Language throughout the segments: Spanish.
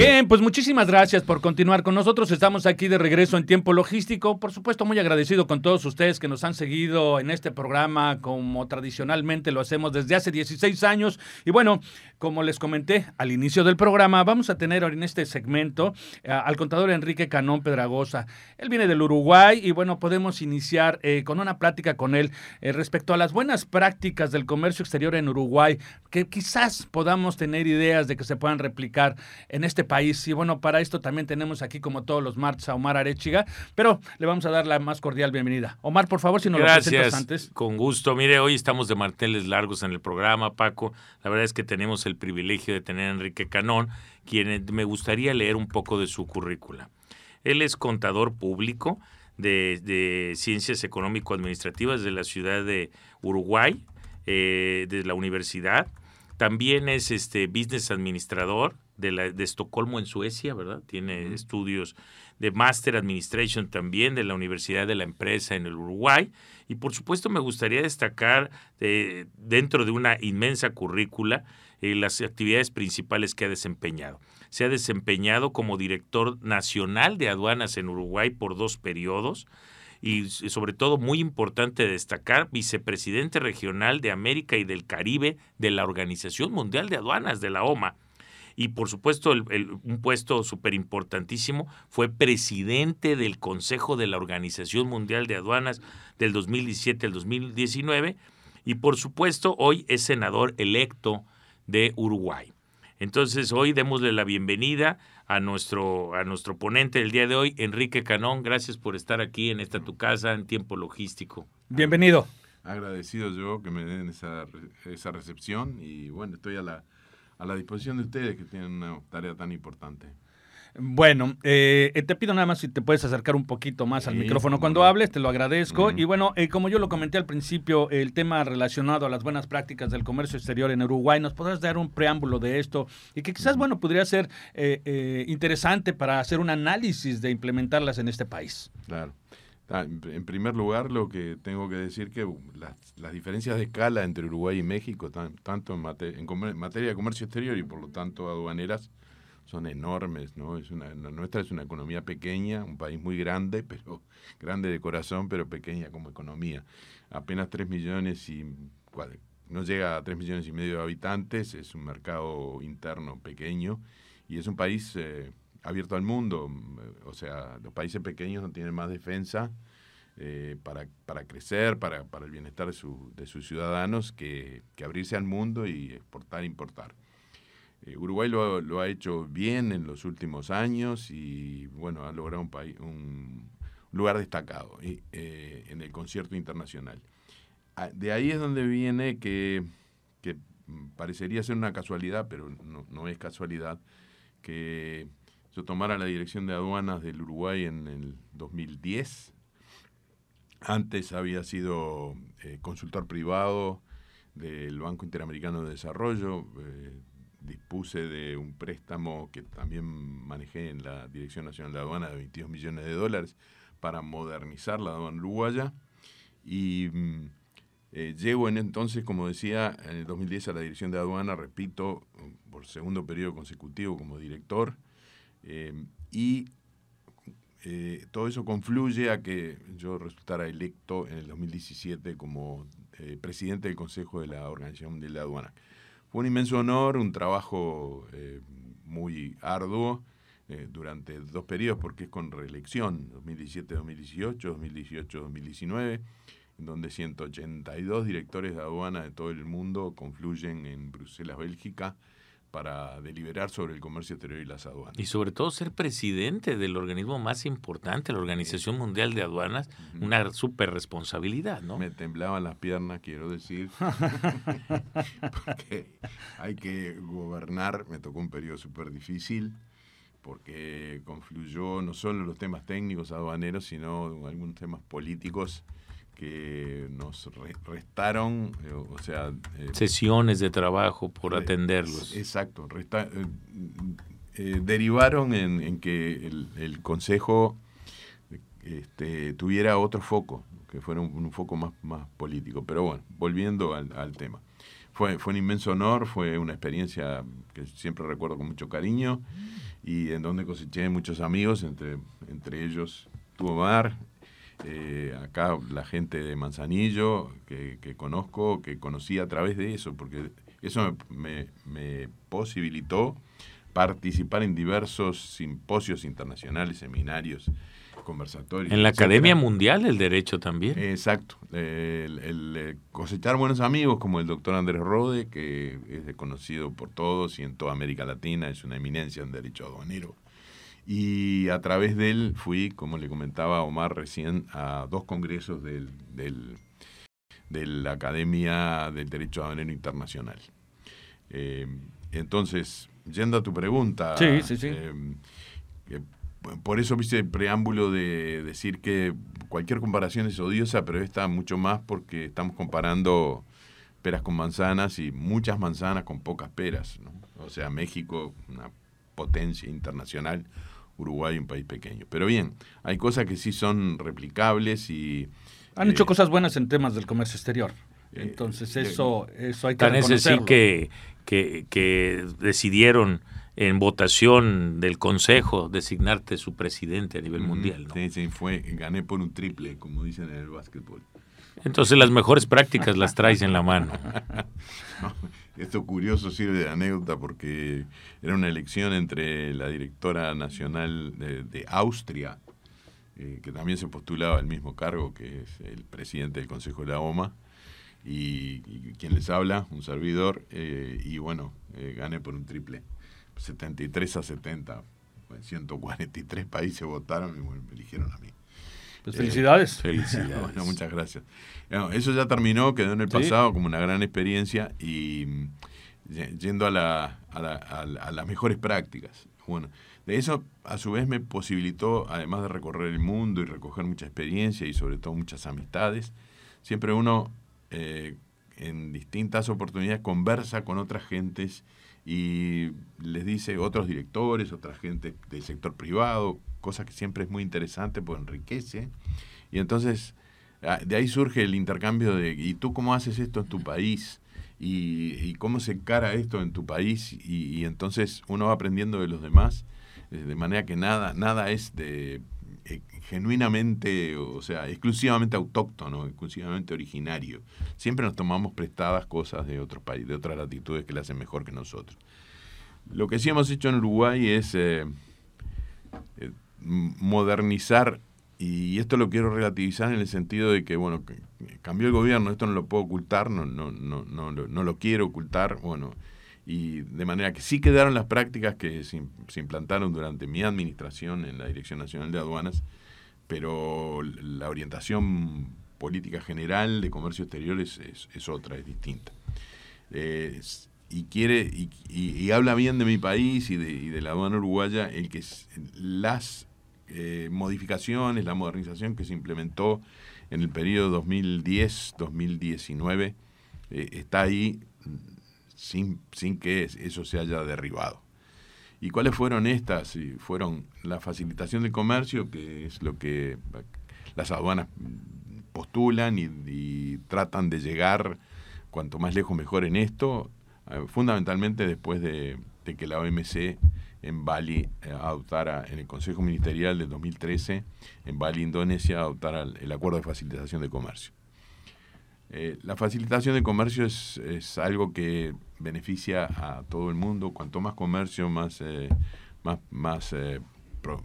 Bien, pues muchísimas gracias por continuar con nosotros. Estamos aquí de regreso en tiempo logístico. Por supuesto, muy agradecido con todos ustedes que nos han seguido en este programa como tradicionalmente lo hacemos desde hace 16 años. Y bueno, como les comenté al inicio del programa, vamos a tener en este segmento eh, al contador Enrique Canón Pedragosa. Él viene del Uruguay y bueno, podemos iniciar eh, con una plática con él eh, respecto a las buenas prácticas del comercio exterior en Uruguay, que quizás podamos tener ideas de que se puedan replicar en este país. Y bueno, para esto también tenemos aquí, como todos los martes, a Omar Arechiga, pero le vamos a dar la más cordial bienvenida. Omar, por favor, si nos lo presentas antes. Con gusto. Mire, hoy estamos de marteles largos en el programa, Paco. La verdad es que tenemos el privilegio de tener a Enrique Canón, quien me gustaría leer un poco de su currícula. Él es contador público de, de Ciencias Económico-Administrativas de la ciudad de Uruguay, eh, de la universidad. También es este business administrador de, la, de Estocolmo en Suecia, ¿verdad? Tiene estudios de Master Administration también de la Universidad de la Empresa en el Uruguay. Y por supuesto me gustaría destacar eh, dentro de una inmensa currícula eh, las actividades principales que ha desempeñado. Se ha desempeñado como director nacional de aduanas en Uruguay por dos periodos y sobre todo muy importante destacar, vicepresidente regional de América y del Caribe de la Organización Mundial de Aduanas, de la OMA y por supuesto un puesto súper importantísimo, fue presidente del Consejo de la Organización Mundial de Aduanas del 2017 al 2019 y por supuesto hoy es senador electo de Uruguay. Entonces hoy démosle la bienvenida a nuestro, a nuestro ponente del día de hoy, Enrique Canón. Gracias por estar aquí en esta tu casa en tiempo logístico. Bienvenido. Agradecido yo que me den esa, esa recepción y bueno, estoy a la, a la disposición de ustedes que tienen una tarea tan importante. Bueno, eh, te pido nada más si te puedes acercar un poquito más al micrófono cuando hables, te lo agradezco. Y bueno, eh, como yo lo comenté al principio, el tema relacionado a las buenas prácticas del comercio exterior en Uruguay, ¿nos podrás dar un preámbulo de esto? Y que quizás, bueno, podría ser eh, interesante para hacer un análisis de implementarlas en este país. Claro. En primer lugar, lo que tengo que decir que uh, las, diferencias de escala entre Uruguay y México, tanto en, en materia de comercio exterior y por lo tanto aduaneras, son enormes, ¿no? Es una, nuestra es una economía pequeña, un país muy grande, pero grande de corazón, pero pequeña como economía. Apenas 3 millones y no llega a 3 millones y medio de habitantes, es un mercado interno pequeño y es un país eh, abierto al mundo. O sea, los países pequeños no tienen más defensa eh, para, para, crecer, para, para el bienestar de, su, de sus ciudadanos que, que abrirse al mundo y exportar, importar. Eh, Uruguay lo, ha hecho bien en los últimos años y bueno, ha logrado un, país, un lugar destacado eh, en el concierto internacional. Ah, de ahí es donde viene que, que parecería ser una casualidad, pero no, no, es casualidad, que yo tomara la dirección de aduanas del Uruguay en el 2010. Antes había sido eh, consultor privado del Banco Interamericano de Desarrollo, dispuse de un préstamo que también manejé en la Dirección Nacional de Aduana de 22 millones de dólares para modernizar la aduana uruguaya. Y mm, eh, llego en entonces, como decía, en el 2010 a la Dirección de Aduana, repito, por segundo periodo consecutivo como director. Eh, y eh, todo eso confluye a que yo resultara electo en el 2017 como presidente del Consejo de la Organización de la Aduana. Fue un inmenso honor, un trabajo eh, muy arduo eh, durante dos periodos porque es con reelección, 2017-2018, 2018-2019, en donde 182 directores de aduana de todo el mundo confluyen en Bruselas, Bélgica, para deliberar sobre el comercio exterior y las aduanas. Y sobre todo ser presidente del organismo más importante, la Organización Mundial de Aduanas, una super responsabilidad, ¿no? Me temblaban las piernas, quiero decir, porque hay que gobernar, me tocó un periodo súper difícil, porque confluyó no solo los temas técnicos aduaneros, sino algunos temas políticos que nos restaron, eh, o sea... Eh, Sesiones de trabajo por atenderlos. Exacto, derivaron en, que el, Consejo este, tuviera otro foco, que fuera un, foco más, más político. Pero bueno, volviendo al, tema. Fue, fue un inmenso honor, fue una experiencia que siempre recuerdo con mucho cariño y en donde coseché muchos amigos, entre, entre ellos tuvo Mar, eh, acá la gente de Manzanillo que, conozco, que conocí a través de eso, porque eso me, posibilitó participar en diversos simposios internacionales, seminarios, conversatorios. En la Academia Mundial del Derecho también. Exacto. El, cosechar buenos amigos como el doctor Andrés Rode, que es conocido por todos y en toda América Latina, es una eminencia en derecho aduanero y a través de él fui, como le comentaba Omar recién, a dos congresos del, de la Academia del Derecho Aduanero Internacional. Eh, entonces, yendo a tu pregunta, sí, sí, sí. Eh, por eso viste el preámbulo de decir que cualquier comparación es odiosa, pero esta mucho más porque estamos comparando peras con manzanas y muchas manzanas con pocas peras. O sea, México, una potencia internacional, Uruguay un país pequeño. Pero bien, hay cosas que sí son replicables y... Han hecho eh, cosas buenas en temas del comercio exterior. Eh, Entonces eh, eso, eso hay que Tan ese sí que, que, que decidieron en votación del Consejo designarte su presidente a nivel mundial. ¿no? Sí, sí, fue, gané por un triple, como dicen en el básquetbol. Entonces las mejores prácticas las traes en la mano. Esto curioso sirve de anécdota porque era una elección entre la directora nacional de, Austria, eh, que también se postulaba al mismo cargo, que es el presidente del Consejo de la OMA, y, quien les habla, un servidor, eh, y bueno, eh, gané por un triple, 73 a 70, 143 países votaron y me eligieron a mí. Pues felicidades. felicidades. bueno, muchas gracias. eso ya terminó, quedó en el pasado como una gran experiencia y mm, yendo a, la, a, la, a, las mejores prácticas. Bueno, de eso a su vez me posibilitó, además de recorrer el mundo y recoger mucha experiencia y sobre todo muchas amistades, siempre uno eh, en distintas oportunidades conversa con otras gentes y les dice otros directores, otra gente del sector privado, cosa que siempre es muy interesante, pues enriquece. Y entonces ah, de ahí surge el intercambio de, ¿y tú cómo haces esto en tu país? ¿Y, cómo se encara esto en tu país? Y, entonces uno va aprendiendo de los demás, eh, de manera que nada, nada es de eh, genuinamente, o sea, exclusivamente autóctono, exclusivamente originario. Siempre nos tomamos prestadas cosas de otros países, de otras latitudes que le hacen mejor que nosotros. Lo que sí hemos hecho en Uruguay es eh, modernizar, y esto lo quiero relativizar en el sentido de que, bueno, cambió el gobierno, esto no lo puedo ocultar, no, no, no, no, no lo quiero ocultar, bueno, y de manera que sí quedaron las prácticas que se, implantaron durante mi administración en la Dirección Nacional de Aduanas, pero la orientación política general de comercio exterior es, es, otra, es distinta. y quiere y, y, habla bien de mi país y de, y de la aduana uruguaya el que las eh, modificaciones, la modernización que se implementó en el periodo 2010-2019 eh, está ahí sin, sin que eso se haya derribado. ¿Y cuáles fueron estas? Fueron la facilitación del comercio, que es lo que las aduanas postulan y, tratan de llegar cuanto más lejos mejor en esto, eh, fundamentalmente después de, de que la OMC en Bali eh, adoptara, en el Consejo Ministerial del 2013, en Bali, Indonesia, adoptara el acuerdo de facilitación de comercio. Eh, la facilitación de comercio es, es, algo que beneficia a todo el mundo. Cuanto más comercio, más, eh, más, más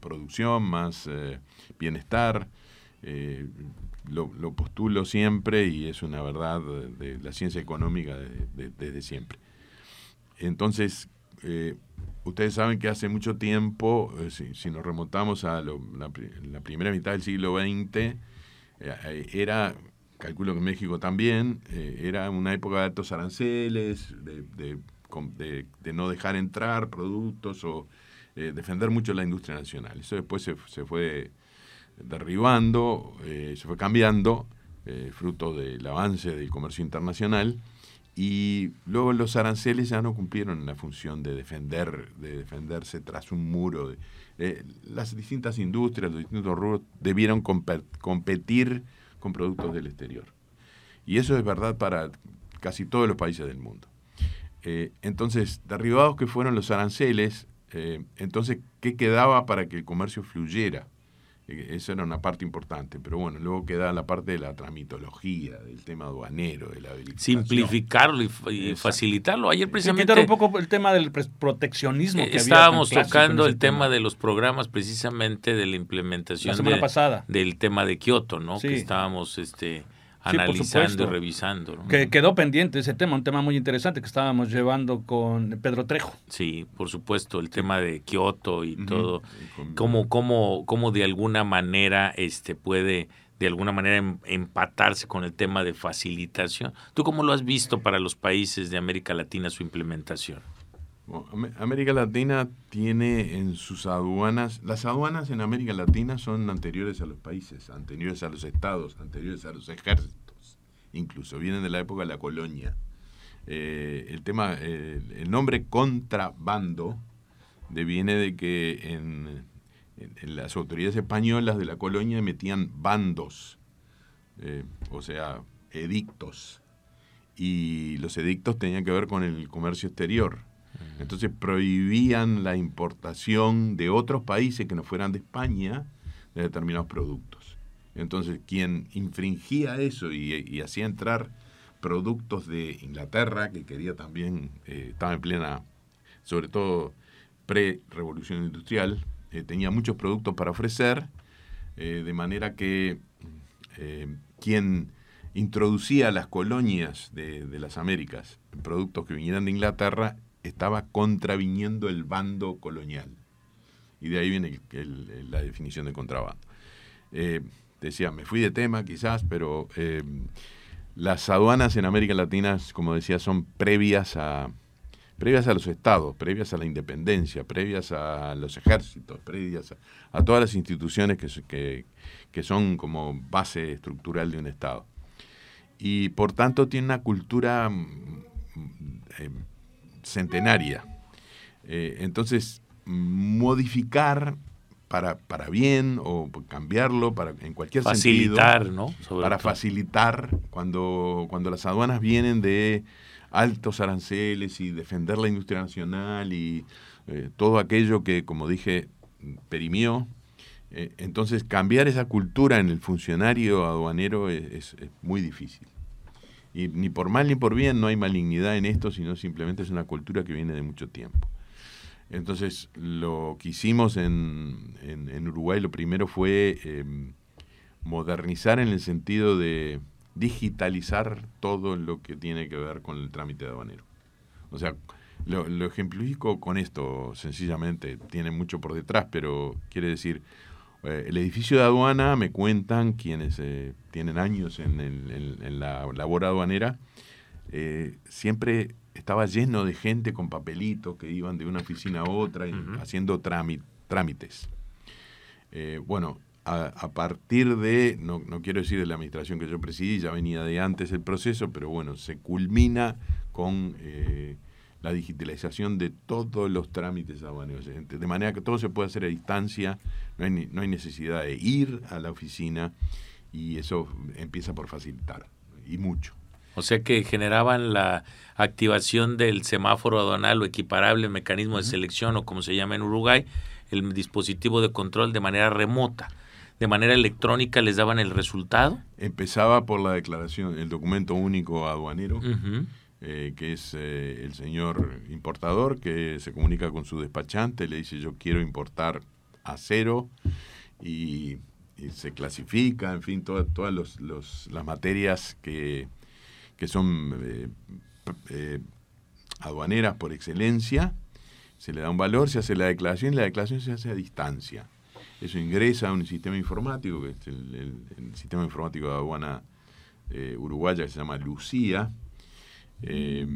producción, más bienestar. Lo, postulo siempre y es una verdad de, la ciencia económica desde siempre. Entonces, Ustedes saben que hace mucho tiempo, eh, si, nos remontamos a la, primera mitad del siglo XX, eh, eh, era, calculo que México también, era una época de altos aranceles, de, no dejar entrar productos o defender mucho la industria nacional. Eso después se, fue derribando, se fue cambiando fruto del avance del comercio internacional. Y luego los aranceles ya no cumplieron la función de defender, de defenderse tras un muro. Eh, las distintas industrias, los distintos rubros debieron competir con productos del exterior. Y eso es verdad para casi todos los países del mundo. Eh, entonces, derribados que fueron los aranceles, eh, entonces, ¿qué quedaba para que el comercio fluyera? Eh, esa era una parte importante, pero bueno, luego queda la parte de la tramitología, del tema aduanero, de la verificación. Simplificarlo y, facilitarlo. Ayer precisamente... quitar un poco el tema del proteccionismo. que estábamos tocando el tema. de los programas precisamente de la implementación pasada. del tema de Kioto, ¿no? Que estábamos... este analizando y revisando. Que quedó pendiente ese tema, un tema muy interesante que estábamos llevando con Pedro Trejo. Sí, por supuesto, el tema de Kioto y todo, cómo, cómo, cómo de alguna manera este puede de alguna manera em, empatarse con el tema de facilitación. ¿Tú cómo lo has visto para los países de América Latina su implementación? América Latina tiene en sus aduanas, las aduanas en América Latina son anteriores a los países, anteriores a los estados, anteriores a los ejércitos, incluso vienen de la época de la colonia. Eh, el tema, el nombre contrabando deviene de que en, las autoridades españolas de la colonia metían bandos, eh, o sea, edictos, y los edictos tenían que ver con el comercio exterior entonces prohibían la importación de otros países que no fueran de España de determinados productos. Entonces quien infringía eso y, hacía entrar productos de Inglaterra, que quería también, eh, estaba en plena, sobre todo pre-revolución industrial, eh, tenía muchos productos para ofrecer, eh, de manera que quien introducía las colonias de, de, las Américas, productos que vinieran de Inglaterra, estaba contraviniendo el bando colonial. Y de ahí viene la definición de contrabando. Eh, decía, me fui de tema quizás, pero eh, las aduanas en América Latina, como decía, son previas a, previas a los estados, previas a la independencia, previas a los ejércitos, previas a, todas las instituciones que, que, son como base estructural de un estado. Y por tanto tiene una cultura mm, eh, centenaria. Eh, entonces, modificar para, para bien o cambiarlo para, en cualquier facilitar, sentido. ¿no? para facilitar cuando, cuando las aduanas vienen de altos aranceles y defender la industria nacional y eh, todo aquello que, como dije, perimió. Eh, entonces, cambiar esa cultura en el funcionario aduanero es muy difícil. Y ni por mal ni por bien no hay malignidad en esto, sino simplemente es una cultura que viene de mucho tiempo. Entonces, lo que hicimos en, en, Uruguay, lo primero fue em, modernizar en el sentido de digitalizar todo lo que tiene que ver con el trámite aduanero. O sea, lo, lo ejemplifico con esto, sencillamente, tiene mucho por detrás, pero quiere decir, eh, el edificio de aduana, me cuentan quienes eh, tienen años en, la labor aduanera, eh, siempre estaba lleno de gente con papelitos que iban de una oficina a otra haciendo trámites. bueno, a, partir de, no, no, quiero decir de la administración que yo presidí, ya venía de antes el proceso, pero bueno, se culmina con la digitalización de todos los trámites aduaneros, de manera que todo se puede hacer a distancia, no hay, no hay necesidad de ir a la oficina y eso empieza por facilitar, y mucho. O sea que generaban la activación del semáforo aduanal o equiparable mecanismo de selección o como se llama en Uruguay, el dispositivo de control de manera remota. De manera electrónica les daban el resultado. Empezaba por la declaración, el documento único aduanero. Eh, que es eh, el señor importador, que se comunica con su despachante, le dice yo quiero importar acero y, se clasifica, en fin, todas, todas los, las materias que, que son eh, aduaneras por excelencia, se le da un valor, se hace la declaración y la declaración se hace a distancia. Eso ingresa a un sistema informático, que es el, sistema informático de aduana uruguaya que se llama Lucía, eh,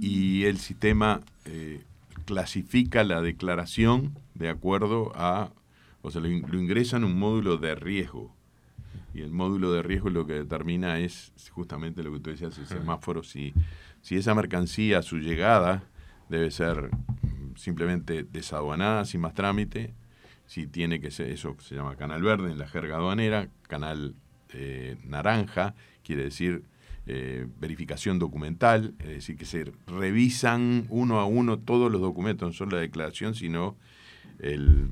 y el sistema eh, clasifica la declaración de acuerdo a, o sea, lo, ingresa en un módulo de riesgo. Y el módulo de riesgo lo que determina es justamente lo que tú decías, el semáforo, si, si esa mercancía, su llegada, debe ser simplemente desaduanada sin más trámite, si tiene que ser, eso se llama canal verde en la jerga aduanera, canal eh, naranja, quiere decir eh, verificación documental, es decir, que se revisan uno a uno todos los documentos, no solo la declaración, sino el,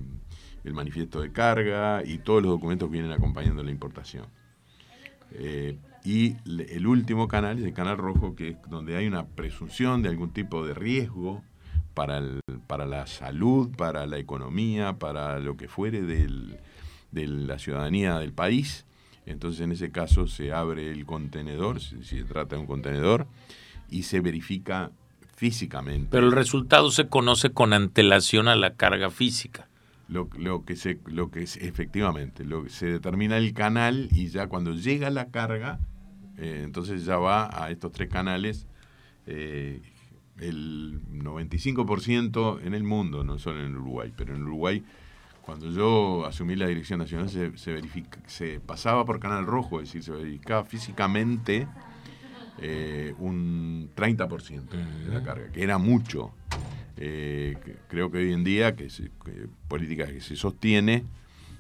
manifiesto de carga y todos los documentos que vienen acompañando la importación. Eh, y el último canal es el canal rojo, que es donde hay una presunción de algún tipo de riesgo para, el, para la salud, para la economía, para lo que fuere del, de la ciudadanía del país. Entonces en ese caso se abre el contenedor, si, se trata de un contenedor, y se verifica físicamente. Pero el resultado se conoce con antelación a la carga física. Lo, lo, que se lo que es efectivamente lo se determina el canal y ya cuando llega la carga eh, entonces ya va a estos tres canales eh, el 95% en el mundo, no solo en Uruguay, pero en Uruguay, cuando yo asumí la dirección nacional, se, se, verifica, se pasaba por Canal Rojo, es decir, se verificaba físicamente eh, un 30% de la carga, que era mucho. Eh, creo que hoy en día, que, política que se sostiene,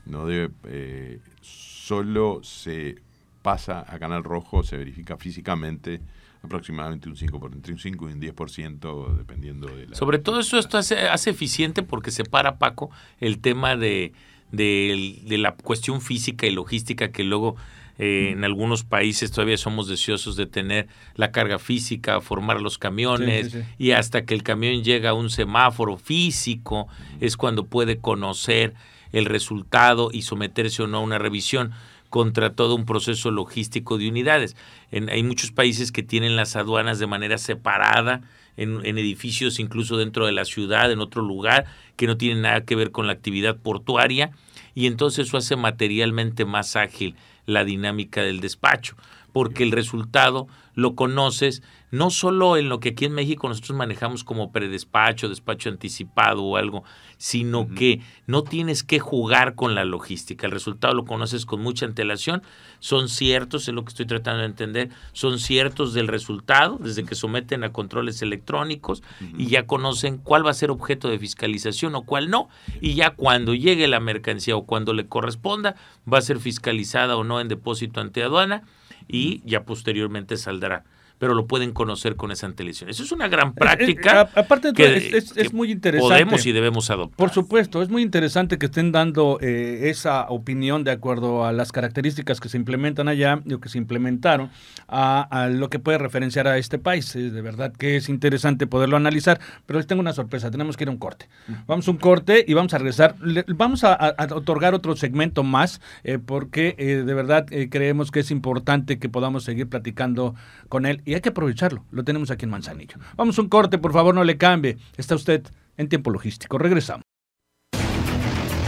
no debe, eh, solo se pasa a Canal Rojo, se verifica físicamente aproximadamente un 5%, entre un 5 y un 10% dependiendo de la... Sobre todo eso esto hace, hace eficiente porque separa, Paco, el tema de, de, la cuestión física y logística que luego eh, en algunos países todavía somos deseosos de tener la carga física, formar los camiones y hasta que el camión llega a un semáforo físico es cuando puede conocer el resultado y someterse o no a una revisión contra todo un proceso logístico de unidades. hay muchos países que tienen las aduanas de manera separada, en, edificios incluso dentro de la ciudad, en otro lugar, que no tienen nada que ver con la actividad portuaria, y entonces eso hace materialmente más ágil la dinámica del despacho, porque el resultado lo conoces no solo en lo que aquí en México nosotros manejamos como predespacho, despacho anticipado o algo, sino que no tienes que jugar con la logística. El resultado lo conoces con mucha antelación, son ciertos, es lo que estoy tratando de entender, son ciertos del resultado desde que someten a controles electrónicos y ya conocen cuál va a ser objeto de fiscalización o cuál no, y ya cuando llegue la mercancía o cuando le corresponda, va a ser fiscalizada o no en depósito ante aduana y ya posteriormente saldrá pero lo pueden conocer con esa antelación. Eso es una gran práctica. aparte de es, muy interesante. Podemos y debemos adoptar. Por supuesto, es muy interesante que estén dando eh, esa opinión de acuerdo a las características que se implementan allá o que se implementaron a, lo que puede referenciar a este país. de verdad que es interesante poderlo analizar, pero les tengo una sorpresa, tenemos que ir a un corte. Vamos a un corte y vamos a regresar. vamos a, otorgar otro segmento más eh, porque eh, de verdad creemos que es importante que podamos seguir platicando con él y hay que aprovecharlo. Lo tenemos aquí en Manzanillo. Vamos a un corte, por favor, no le cambie. Está usted en tiempo logístico. Regresamos.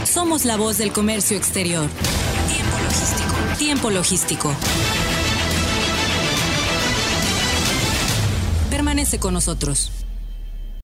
Somos la voz del comercio exterior. Tiempo logístico. Tiempo logístico. Permanece con nosotros.